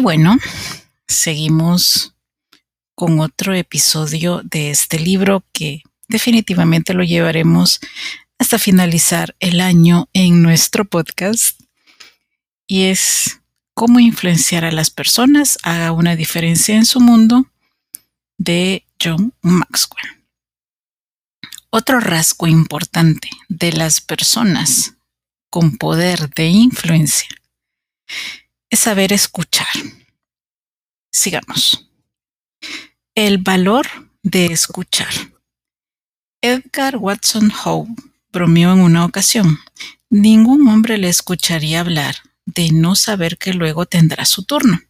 Bueno, seguimos con otro episodio de este libro que definitivamente lo llevaremos hasta finalizar el año en nuestro podcast. Y es cómo influenciar a las personas haga una diferencia en su mundo de John Maxwell. Otro rasgo importante de las personas con poder de influencia es saber escuchar. Sigamos. El valor de escuchar. Edgar Watson Howe bromeó en una ocasión. Ningún hombre le escucharía hablar de no saber que luego tendrá su turno.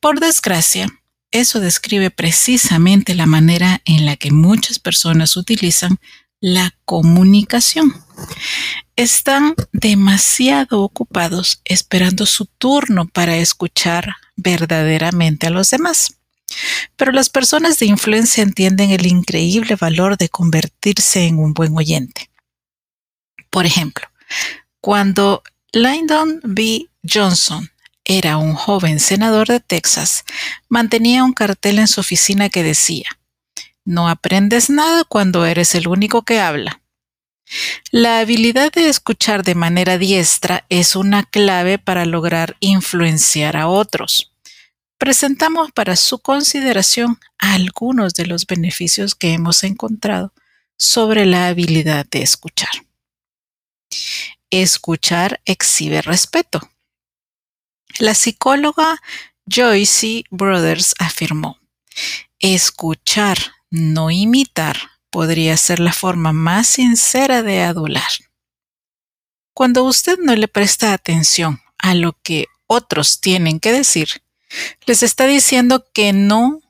Por desgracia, eso describe precisamente la manera en la que muchas personas utilizan la comunicación están demasiado ocupados esperando su turno para escuchar verdaderamente a los demás. Pero las personas de influencia entienden el increíble valor de convertirse en un buen oyente. Por ejemplo, cuando Lyndon B. Johnson era un joven senador de Texas, mantenía un cartel en su oficina que decía, no aprendes nada cuando eres el único que habla. La habilidad de escuchar de manera diestra es una clave para lograr influenciar a otros. Presentamos para su consideración algunos de los beneficios que hemos encontrado sobre la habilidad de escuchar. Escuchar exhibe respeto. La psicóloga Joyce Brothers afirmó, escuchar, no imitar, podría ser la forma más sincera de adular. Cuando usted no le presta atención a lo que otros tienen que decir, les está diciendo que no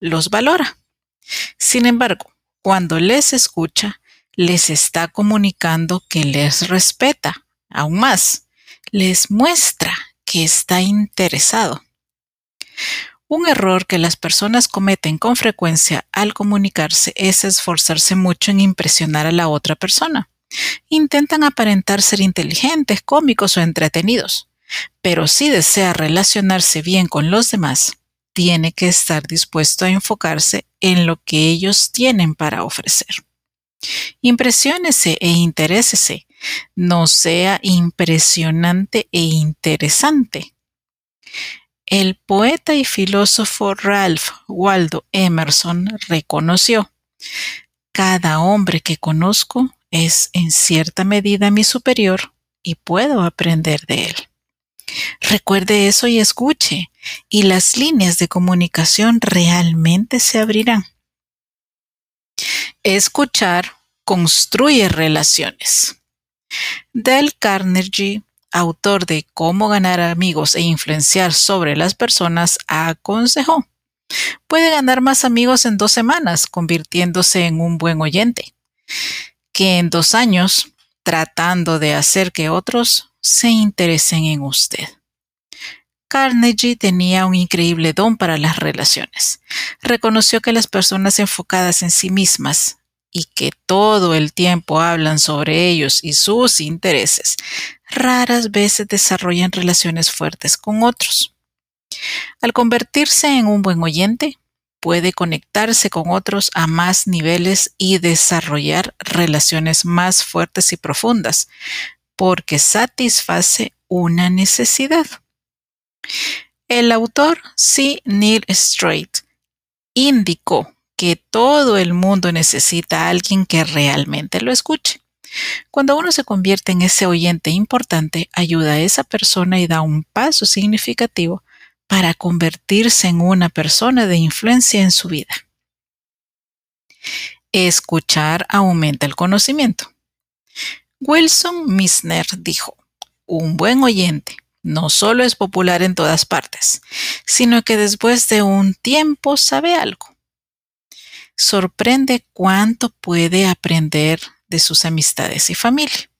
los valora. Sin embargo, cuando les escucha, les está comunicando que les respeta. Aún más, les muestra que está interesado. Un error que las personas cometen con frecuencia al comunicarse es esforzarse mucho en impresionar a la otra persona. Intentan aparentar ser inteligentes, cómicos o entretenidos. Pero si desea relacionarse bien con los demás, tiene que estar dispuesto a enfocarse en lo que ellos tienen para ofrecer. Impresiónese e interésese, no sea impresionante e interesante. El poeta y filósofo Ralph Waldo Emerson reconoció, cada hombre que conozco es en cierta medida mi superior y puedo aprender de él. Recuerde eso y escuche, y las líneas de comunicación realmente se abrirán. Escuchar construye relaciones. Del Carnegie autor de Cómo ganar amigos e influenciar sobre las personas, aconsejó. Puede ganar más amigos en dos semanas, convirtiéndose en un buen oyente, que en dos años tratando de hacer que otros se interesen en usted. Carnegie tenía un increíble don para las relaciones. Reconoció que las personas enfocadas en sí mismas y que todo el tiempo hablan sobre ellos y sus intereses, raras veces desarrollan relaciones fuertes con otros. Al convertirse en un buen oyente, puede conectarse con otros a más niveles y desarrollar relaciones más fuertes y profundas, porque satisface una necesidad. El autor C. Neil Strait indicó que todo el mundo necesita a alguien que realmente lo escuche. Cuando uno se convierte en ese oyente importante, ayuda a esa persona y da un paso significativo para convertirse en una persona de influencia en su vida. Escuchar aumenta el conocimiento. Wilson Misner dijo, un buen oyente no solo es popular en todas partes, sino que después de un tiempo sabe algo. Sorprende cuánto puede aprender de sus amistades y familia.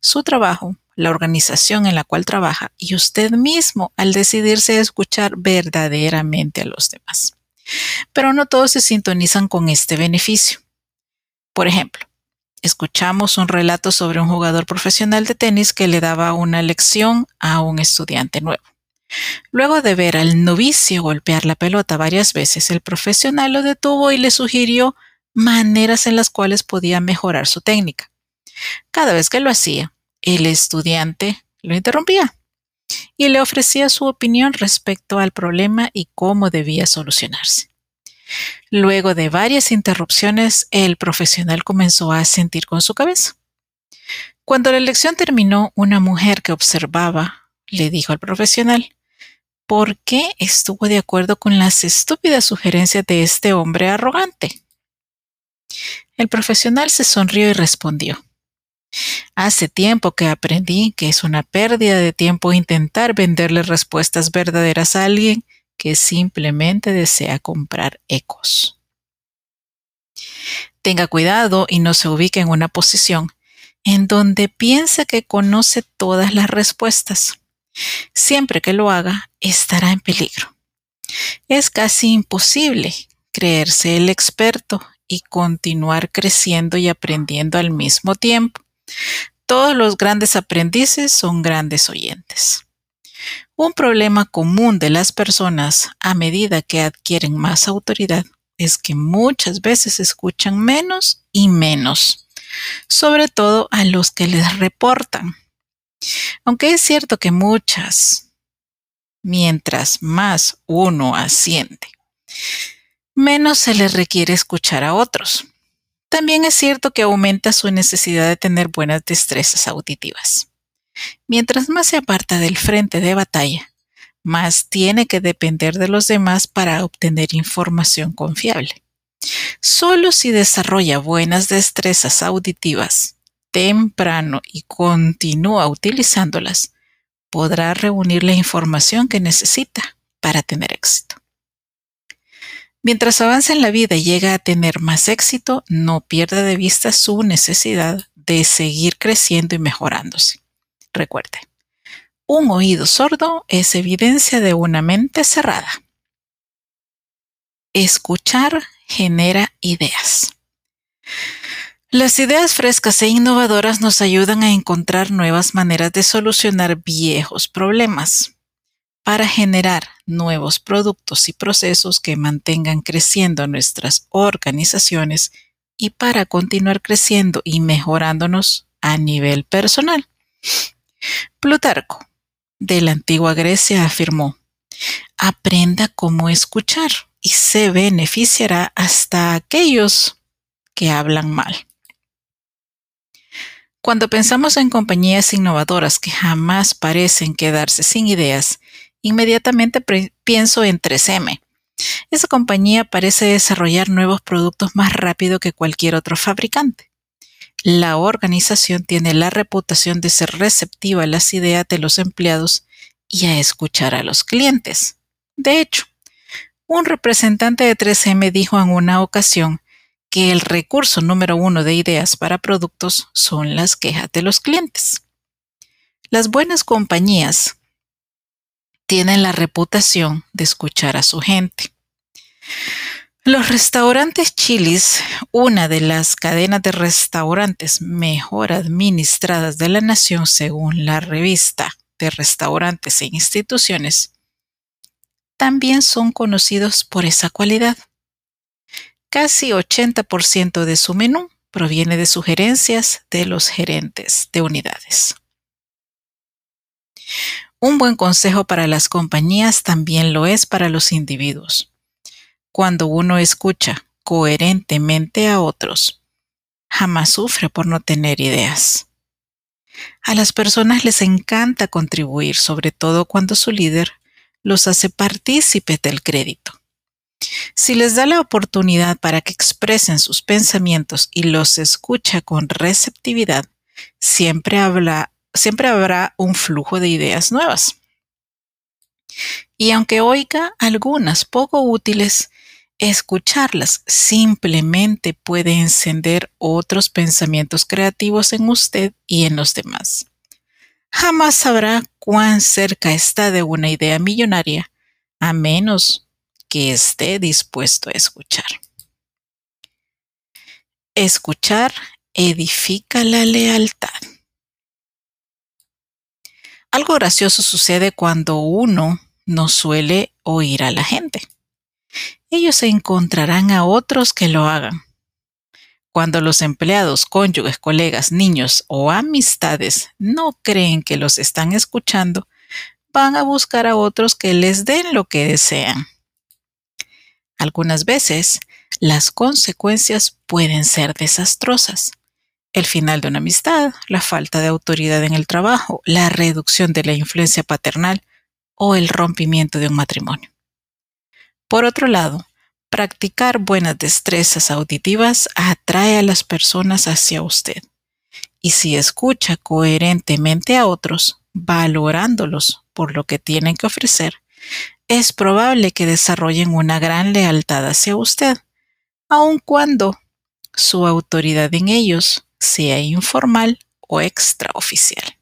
Su trabajo la organización en la cual trabaja y usted mismo al decidirse a escuchar verdaderamente a los demás. Pero no todos se sintonizan con este beneficio. Por ejemplo, escuchamos un relato sobre un jugador profesional de tenis que le daba una lección a un estudiante nuevo. Luego de ver al novicio golpear la pelota varias veces, el profesional lo detuvo y le sugirió maneras en las cuales podía mejorar su técnica. Cada vez que lo hacía, el estudiante lo interrumpía y le ofrecía su opinión respecto al problema y cómo debía solucionarse. Luego de varias interrupciones, el profesional comenzó a sentir con su cabeza. Cuando la lección terminó, una mujer que observaba le dijo al profesional, ¿por qué estuvo de acuerdo con las estúpidas sugerencias de este hombre arrogante? El profesional se sonrió y respondió, Hace tiempo que aprendí que es una pérdida de tiempo intentar venderle respuestas verdaderas a alguien que simplemente desea comprar ecos. Tenga cuidado y no se ubique en una posición en donde piensa que conoce todas las respuestas. Siempre que lo haga, estará en peligro. Es casi imposible creerse el experto y continuar creciendo y aprendiendo al mismo tiempo. Todos los grandes aprendices son grandes oyentes. Un problema común de las personas a medida que adquieren más autoridad es que muchas veces escuchan menos y menos, sobre todo a los que les reportan. Aunque es cierto que muchas, mientras más uno asiente, menos se les requiere escuchar a otros. También es cierto que aumenta su necesidad de tener buenas destrezas auditivas. Mientras más se aparta del frente de batalla, más tiene que depender de los demás para obtener información confiable. Solo si desarrolla buenas destrezas auditivas temprano y continúa utilizándolas, podrá reunir la información que necesita para tener éxito. Mientras avanza en la vida y llega a tener más éxito, no pierda de vista su necesidad de seguir creciendo y mejorándose. Recuerde, un oído sordo es evidencia de una mente cerrada. Escuchar genera ideas. Las ideas frescas e innovadoras nos ayudan a encontrar nuevas maneras de solucionar viejos problemas para generar nuevos productos y procesos que mantengan creciendo nuestras organizaciones y para continuar creciendo y mejorándonos a nivel personal. Plutarco, de la antigua Grecia, afirmó, aprenda cómo escuchar y se beneficiará hasta aquellos que hablan mal. Cuando pensamos en compañías innovadoras que jamás parecen quedarse sin ideas inmediatamente pienso en 3M. Esa compañía parece desarrollar nuevos productos más rápido que cualquier otro fabricante. La organización tiene la reputación de ser receptiva a las ideas de los empleados y a escuchar a los clientes. De hecho, un representante de 3M dijo en una ocasión que el recurso número uno de ideas para productos son las quejas de los clientes. Las buenas compañías tienen la reputación de escuchar a su gente. Los restaurantes Chilis, una de las cadenas de restaurantes mejor administradas de la nación según la revista de restaurantes e instituciones, también son conocidos por esa cualidad. Casi 80% de su menú proviene de sugerencias de los gerentes de unidades. Un buen consejo para las compañías también lo es para los individuos cuando uno escucha coherentemente a otros, jamás sufre por no tener ideas. A las personas les encanta contribuir, sobre todo cuando su líder los hace partícipes del crédito. Si les da la oportunidad para que expresen sus pensamientos y los escucha con receptividad, siempre, siempre habrá un flujo de ideas nuevas. Y aunque oiga algunas poco útiles, Escucharlas simplemente puede encender otros pensamientos creativos en usted y en los demás. Jamás sabrá cuán cerca está de una idea millonaria, a menos que esté dispuesto a escuchar. Escuchar edifica la lealtad. Algo gracioso sucede cuando uno no suele oír a la gente ellos encontrarán a otros que lo hagan. Cuando los empleados, cónyuges, colegas, niños o amistades no creen que los están escuchando, van a buscar a otros que les den lo que desean. Algunas veces, las consecuencias pueden ser desastrosas. El final de una amistad, la falta de autoridad en el trabajo, la reducción de la influencia paternal o el rompimiento de un matrimonio. Por otro lado, practicar buenas destrezas auditivas atrae a las personas hacia usted. Y si escucha coherentemente a otros, valorándolos por lo que tienen que ofrecer, es probable que desarrollen una gran lealtad hacia usted, aun cuando su autoridad en ellos sea informal o extraoficial.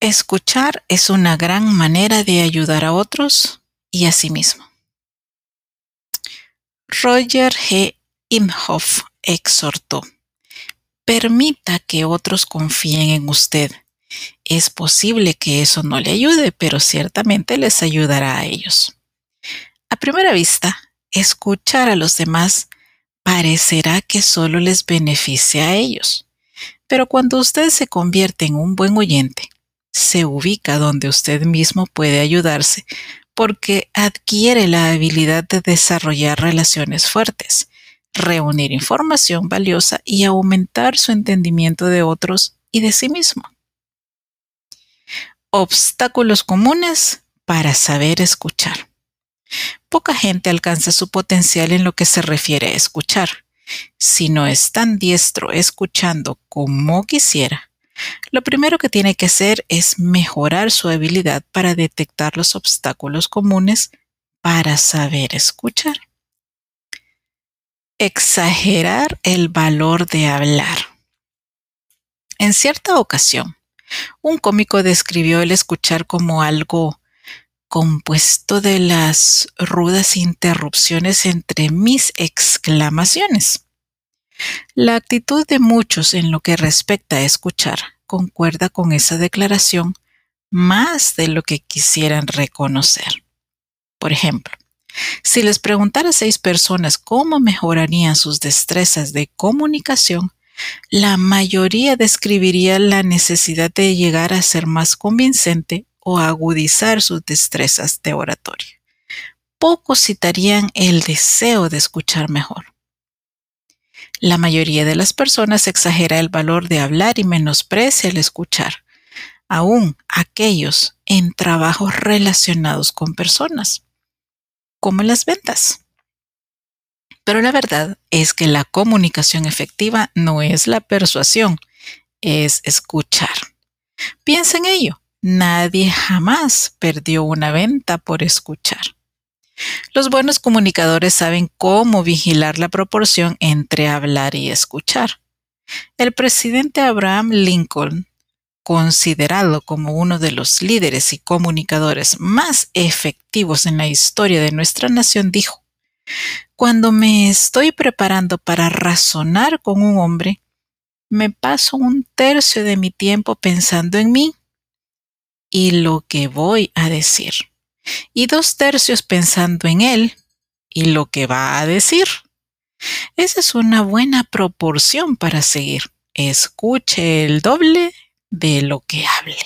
Escuchar es una gran manera de ayudar a otros y a sí mismo. Roger G. Imhoff exhortó, permita que otros confíen en usted. Es posible que eso no le ayude, pero ciertamente les ayudará a ellos. A primera vista, escuchar a los demás parecerá que solo les beneficia a ellos. Pero cuando usted se convierte en un buen oyente, se ubica donde usted mismo puede ayudarse porque adquiere la habilidad de desarrollar relaciones fuertes, reunir información valiosa y aumentar su entendimiento de otros y de sí mismo. Obstáculos comunes para saber escuchar. Poca gente alcanza su potencial en lo que se refiere a escuchar. Si no es tan diestro escuchando como quisiera, lo primero que tiene que hacer es mejorar su habilidad para detectar los obstáculos comunes para saber escuchar. Exagerar el valor de hablar. En cierta ocasión, un cómico describió el escuchar como algo compuesto de las rudas interrupciones entre mis exclamaciones. La actitud de muchos en lo que respecta a escuchar concuerda con esa declaración más de lo que quisieran reconocer. Por ejemplo, si les preguntara a seis personas cómo mejorarían sus destrezas de comunicación, la mayoría describiría la necesidad de llegar a ser más convincente o agudizar sus destrezas de oratoria. Pocos citarían el deseo de escuchar mejor. La mayoría de las personas exagera el valor de hablar y menosprecia el escuchar, aún aquellos en trabajos relacionados con personas, como las ventas. Pero la verdad es que la comunicación efectiva no es la persuasión, es escuchar. Piensa en ello. Nadie jamás perdió una venta por escuchar. Los buenos comunicadores saben cómo vigilar la proporción entre hablar y escuchar. El presidente Abraham Lincoln considerado como uno de los líderes y comunicadores más efectivos en la historia de nuestra nación, dijo, Cuando me estoy preparando para razonar con un hombre, me paso un tercio de mi tiempo pensando en mí y lo que voy a decir, y dos tercios pensando en él y lo que va a decir. Esa es una buena proporción para seguir. Escuche el doble de lo que hable.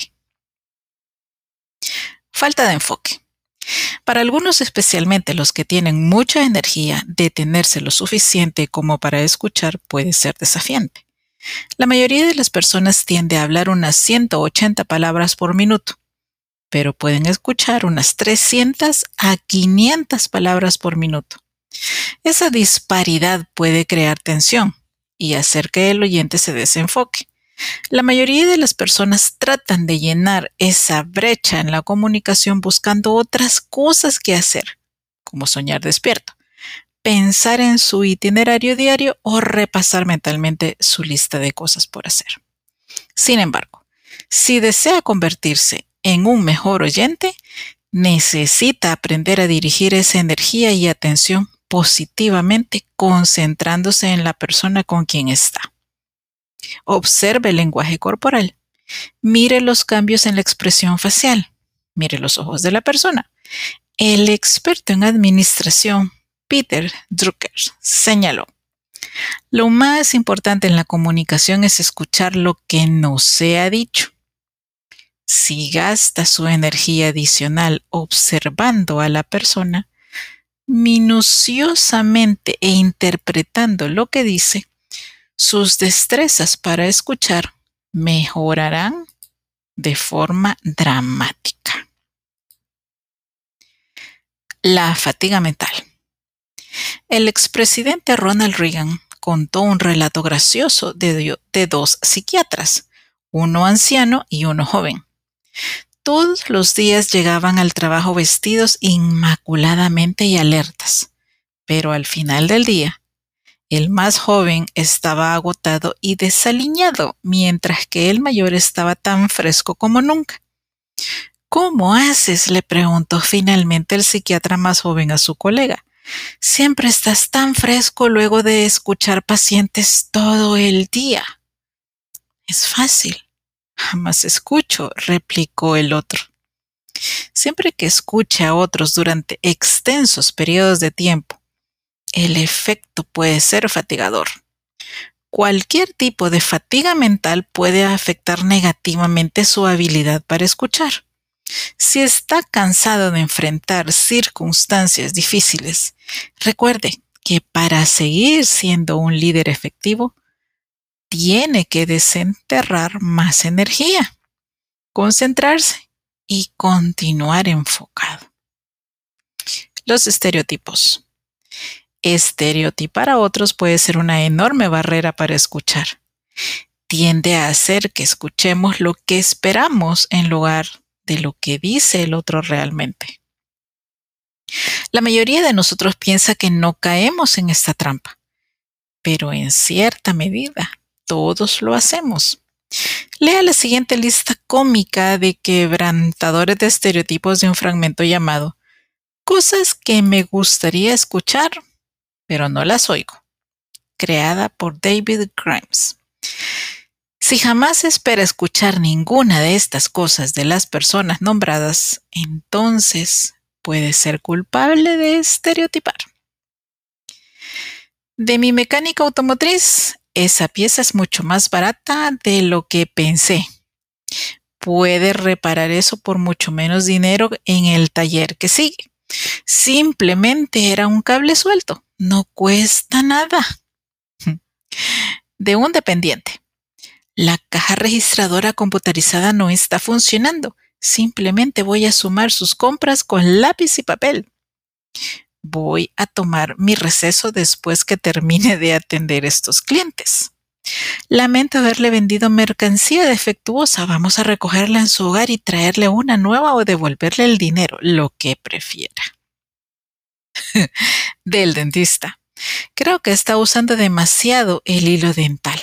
Falta de enfoque. Para algunos, especialmente los que tienen mucha energía, detenerse lo suficiente como para escuchar puede ser desafiante. La mayoría de las personas tiende a hablar unas 180 palabras por minuto, pero pueden escuchar unas 300 a 500 palabras por minuto. Esa disparidad puede crear tensión y hacer que el oyente se desenfoque. La mayoría de las personas tratan de llenar esa brecha en la comunicación buscando otras cosas que hacer, como soñar despierto, pensar en su itinerario diario o repasar mentalmente su lista de cosas por hacer. Sin embargo, si desea convertirse en un mejor oyente, necesita aprender a dirigir esa energía y atención positivamente concentrándose en la persona con quien está. Observe el lenguaje corporal. Mire los cambios en la expresión facial. Mire los ojos de la persona. El experto en administración, Peter Drucker, señaló, lo más importante en la comunicación es escuchar lo que no se ha dicho. Si gasta su energía adicional observando a la persona, minuciosamente e interpretando lo que dice, sus destrezas para escuchar mejorarán de forma dramática. La fatiga mental. El expresidente Ronald Reagan contó un relato gracioso de, dos psiquiatras, uno anciano y uno joven. Todos los días llegaban al trabajo vestidos inmaculadamente y alertas, pero al final del día el más joven estaba agotado y desaliñado, mientras que el mayor estaba tan fresco como nunca. ¿Cómo haces? le preguntó finalmente el psiquiatra más joven a su colega. Siempre estás tan fresco luego de escuchar pacientes todo el día. Es fácil. Jamás escucho, replicó el otro. Siempre que escuche a otros durante extensos periodos de tiempo el efecto puede ser fatigador. Cualquier tipo de fatiga mental puede afectar negativamente su habilidad para escuchar. Si está cansado de enfrentar circunstancias difíciles, recuerde que para seguir siendo un líder efectivo, tiene que desenterrar más energía, concentrarse y continuar enfocado. Los estereotipos. Estereotipar a otros puede ser una enorme barrera para escuchar. Tiende a hacer que escuchemos lo que esperamos en lugar de lo que dice el otro realmente. La mayoría de nosotros piensa que no caemos en esta trampa, pero en cierta medida todos lo hacemos. Lea la siguiente lista cómica de quebrantadores de estereotipos de un fragmento llamado Cosas que me gustaría escuchar pero no las oigo, creada por David Grimes. Si jamás espera escuchar ninguna de estas cosas de las personas nombradas, entonces puede ser culpable de estereotipar. De mi mecánica automotriz, esa pieza es mucho más barata de lo que pensé. Puede reparar eso por mucho menos dinero en el taller que sigue. Simplemente era un cable suelto no cuesta nada. De un dependiente. La caja registradora computarizada no está funcionando. Simplemente voy a sumar sus compras con lápiz y papel. Voy a tomar mi receso después que termine de atender estos clientes. Lamento haberle vendido mercancía defectuosa. Vamos a recogerla en su hogar y traerle una nueva o devolverle el dinero, lo que prefiera. del dentista. Creo que está usando demasiado el hilo dental.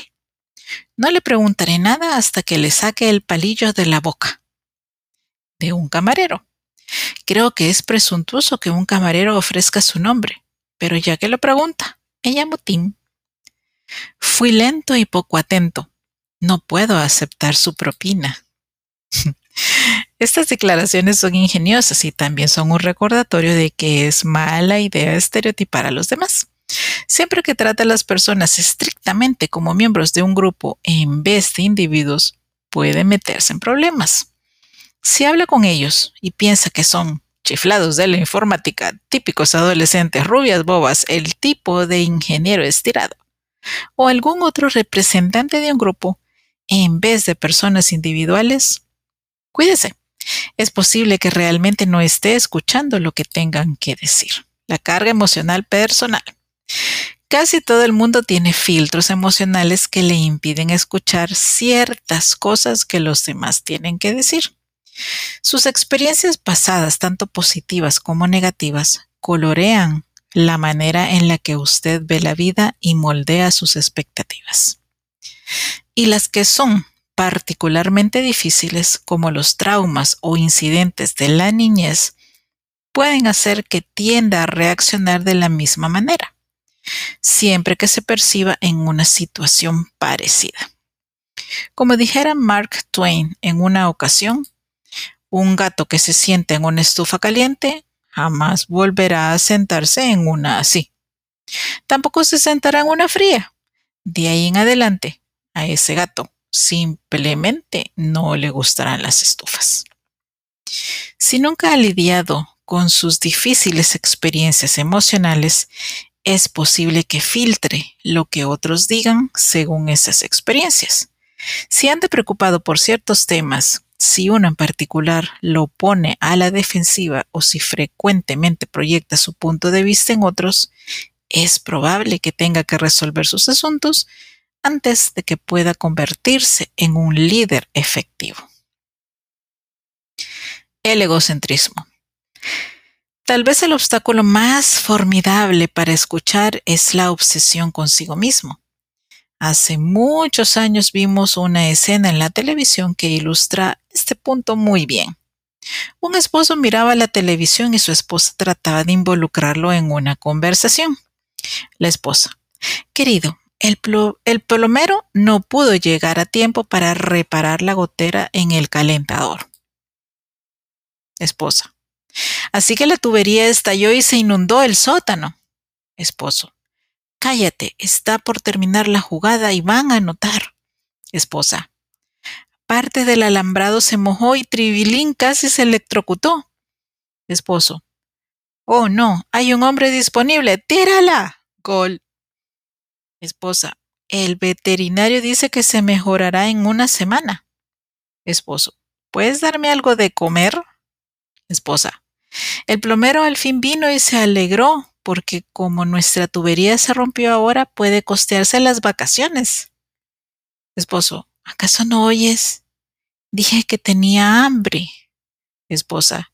No le preguntaré nada hasta que le saque el palillo de la boca. De un camarero. Creo que es presuntuoso que un camarero ofrezca su nombre, pero ya que lo pregunta, ella motín. Fui lento y poco atento. No puedo aceptar su propina. Estas declaraciones son ingeniosas y también son un recordatorio de que es mala idea estereotipar a los demás. Siempre que trata a las personas estrictamente como miembros de un grupo en vez de individuos, puede meterse en problemas. Si habla con ellos y piensa que son chiflados de la informática, típicos adolescentes rubias bobas, el tipo de ingeniero estirado, o algún otro representante de un grupo, en vez de personas individuales, cuídese. Es posible que realmente no esté escuchando lo que tengan que decir. La carga emocional personal. Casi todo el mundo tiene filtros emocionales que le impiden escuchar ciertas cosas que los demás tienen que decir. Sus experiencias pasadas, tanto positivas como negativas, colorean la manera en la que usted ve la vida y moldea sus expectativas. Y las que son particularmente difíciles, como los traumas o incidentes de la niñez, pueden hacer que tienda a reaccionar de la misma manera siempre que se perciba en una situación parecida. Como dijera Mark Twain en una ocasión, un gato que se siente en una estufa caliente jamás volverá a sentarse en una así. Tampoco se sentará en una fría. De ahí en adelante, a ese gato simplemente no le gustarán las estufas. Si nunca ha lidiado con sus difíciles experiencias emocionales, es posible que filtre lo que otros digan según esas experiencias. Si anda preocupado por ciertos temas, si uno en particular lo pone a la defensiva o si frecuentemente proyecta su punto de vista en otros, es probable que tenga que resolver sus asuntos antes de que pueda convertirse en un líder efectivo. El egocentrismo. Tal vez el obstáculo más formidable para escuchar es la obsesión consigo mismo. Hace muchos años vimos una escena en la televisión que ilustra este punto muy bien. Un esposo miraba la televisión y su esposa trataba de involucrarlo en una conversación. La esposa, querido, el, plomero no pudo llegar a tiempo para reparar la gotera en el calentador. Esposa, Así que la tubería estalló y se inundó el sótano. Esposo. Cállate, está por terminar la jugada y van a anotar. Esposa. Parte del alambrado se mojó y Tribilín casi se electrocutó. Esposo. Oh, no, hay un hombre disponible. Tírala. Gol. Esposa. El veterinario dice que se mejorará en una semana. Esposo. ¿Puedes darme algo de comer? Esposa. El plomero al fin vino y se alegró porque como nuestra tubería se rompió ahora puede costearse las vacaciones. Esposo, ¿acaso no oyes? Dije que tenía hambre. Esposa,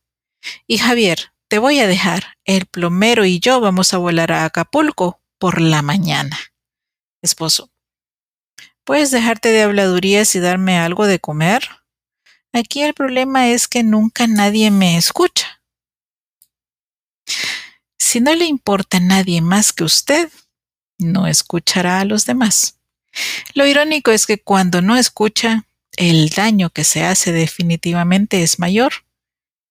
y Javier, te voy a dejar. El plomero y yo vamos a volar a Acapulco por la mañana. Esposo, ¿puedes dejarte de habladurías y darme algo de comer? Aquí el problema es que nunca nadie me escucha. Si no le importa a nadie más que usted, no escuchará a los demás. Lo irónico es que cuando no escucha, el daño que se hace definitivamente es mayor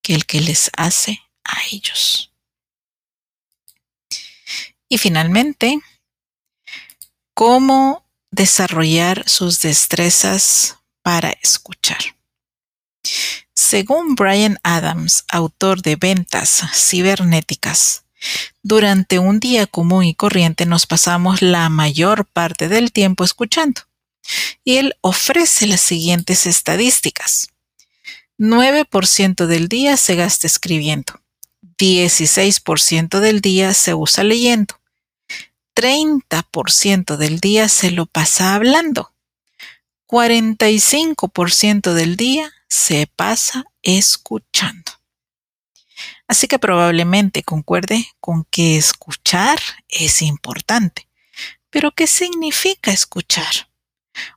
que el que les hace a ellos. Y finalmente, cómo desarrollar sus destrezas para escuchar. Según Brian Adams, autor de Ventas Cibernéticas, durante un día común y corriente nos pasamos la mayor parte del tiempo escuchando. Y él ofrece las siguientes estadísticas. 9% del día se gasta escribiendo. 16% del día se usa leyendo. 30% del día se lo pasa hablando. 45% del día se pasa escuchando. Así que probablemente concuerde con que escuchar es importante. Pero ¿qué significa escuchar?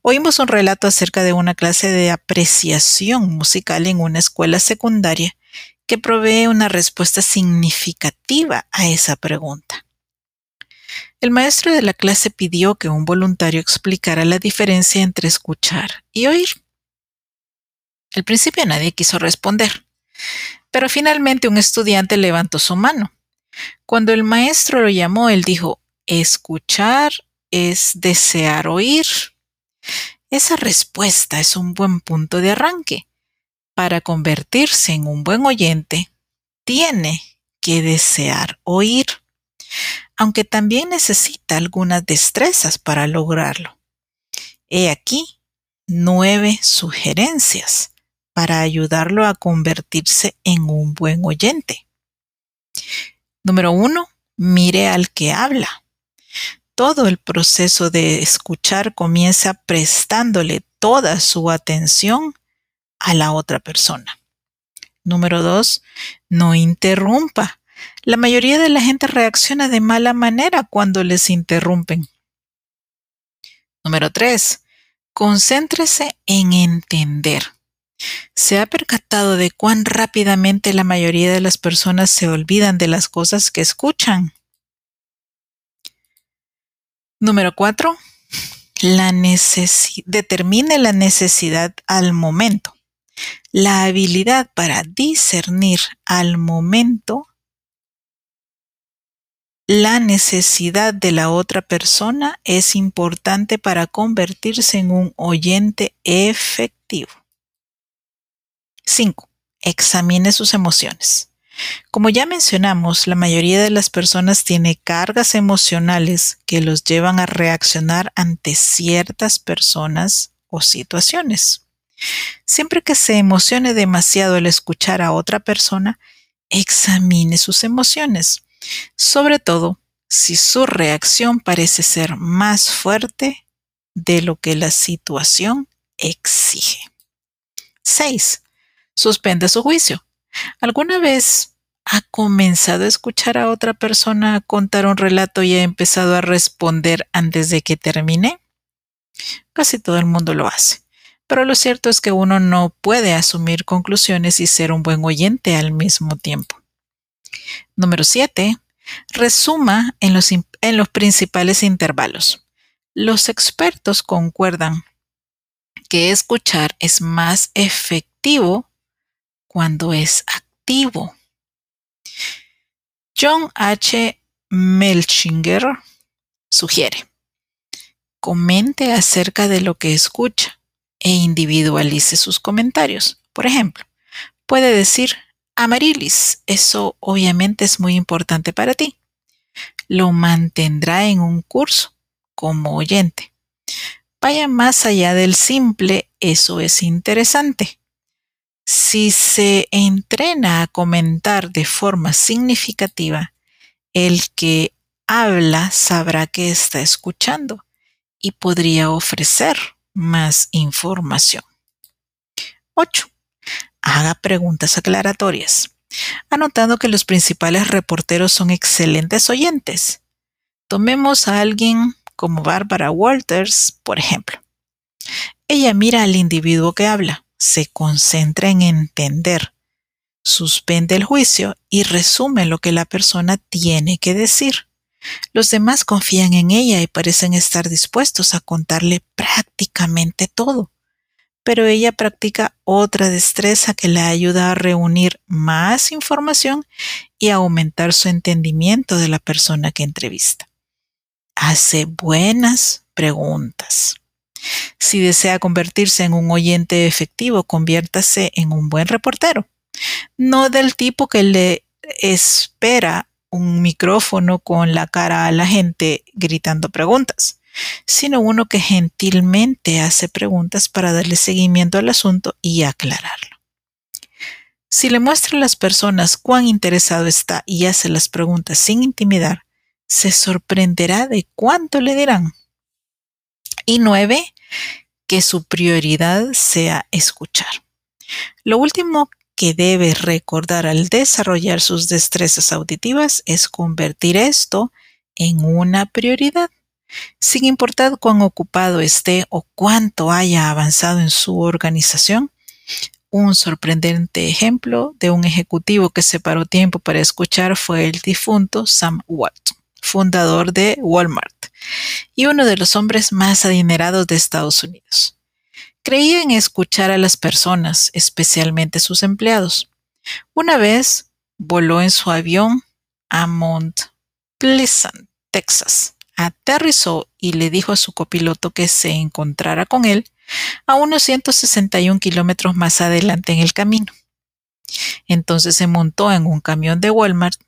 Oímos un relato acerca de una clase de apreciación musical en una escuela secundaria que provee una respuesta significativa a esa pregunta. El maestro de la clase pidió que un voluntario explicara la diferencia entre escuchar y oír. Al principio nadie quiso responder, pero finalmente un estudiante levantó su mano. Cuando el maestro lo llamó, él dijo, escuchar es desear oír. Esa respuesta es un buen punto de arranque. Para convertirse en un buen oyente, tiene que desear oír, aunque también necesita algunas destrezas para lograrlo. He aquí nueve sugerencias para ayudarlo a convertirse en un buen oyente. Número uno, mire al que habla. Todo el proceso de escuchar comienza prestándole toda su atención a la otra persona. Número dos, no interrumpa. La mayoría de la gente reacciona de mala manera cuando les interrumpen. Número tres, concéntrese en entender. ¿Se ha percatado de cuán rápidamente la mayoría de las personas se olvidan de las cosas que escuchan? Número cuatro, la determine la necesidad al momento. La habilidad para discernir al momento la necesidad de la otra persona es importante para convertirse en un oyente efectivo. 5. Examine sus emociones. Como ya mencionamos, la mayoría de las personas tiene cargas emocionales que los llevan a reaccionar ante ciertas personas o situaciones. Siempre que se emocione demasiado al escuchar a otra persona, examine sus emociones, sobre todo si su reacción parece ser más fuerte de lo que la situación exige. 6. Suspende su juicio. ¿Alguna vez ha comenzado a escuchar a otra persona contar un relato y ha empezado a responder antes de que termine? Casi todo el mundo lo hace pero lo cierto es que uno no puede asumir conclusiones y ser un buen oyente al mismo tiempo. Número 7. Resuma en los, en los principales intervalos. Los expertos concuerdan que escuchar es más efectivo cuando es activo. John H. Melchinger sugiere, comente acerca de lo que escucha e individualice sus comentarios. Por ejemplo, puede decir, Amarilis, eso obviamente es muy importante para ti. Lo mantendrá en un curso como oyente. Vaya más allá del simple, eso es interesante. Si se entrena a comentar de forma significativa, el que habla sabrá que está escuchando y podría ofrecer más información. 8. Haga preguntas aclaratorias. Ha notado que los principales reporteros son excelentes oyentes. Tomemos a alguien como Barbara Walters, por ejemplo. Ella mira al individuo que habla, se concentra en entender, suspende el juicio y resume lo que la persona tiene que decir. Los demás confían en ella y parecen estar dispuestos a contarle prácticamente todo. Pero ella practica otra destreza que la ayuda a reunir más información y aumentar su entendimiento de la persona que entrevista. Hace buenas preguntas. Si desea convertirse en un oyente efectivo, conviértase en un buen reportero. No del tipo que le espera un micrófono con la cara a la gente gritando preguntas, sino uno que gentilmente hace preguntas para darle seguimiento al asunto y aclararlo. Si le muestra a las personas cuán interesado está y hace las preguntas sin intimidar, se sorprenderá de cuánto le dirán. Y nueve, que su prioridad sea escuchar. Lo último que debe recordar al desarrollar sus destrezas auditivas es convertir esto en una prioridad. Sin importar cuán ocupado esté o cuánto haya avanzado en su organización, un sorprendente ejemplo de un ejecutivo que separó tiempo para escuchar fue el difunto Sam Walton, fundador de Walmart y uno de los hombres más adinerados de Estados Unidos. Creía en escuchar a las personas, especialmente sus empleados. Una vez voló en su avión a Mount Pleasant, Texas. Aterrizó y le dijo a su copiloto que se encontrara con él a unos 161 kilómetros más adelante en el camino. Entonces se montó en un camión de Walmart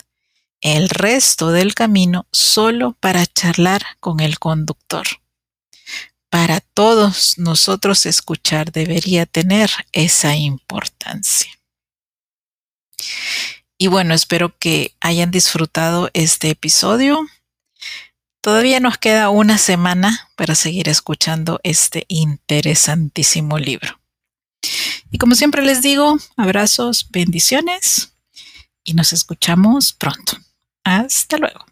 el resto del camino solo para charlar con el conductor. Para todos nosotros escuchar debería tener esa importancia. Y bueno, espero que hayan disfrutado este episodio. Todavía nos queda una semana para seguir escuchando este interesantísimo libro. Y como siempre les digo, abrazos, bendiciones y nos escuchamos pronto. Hasta luego.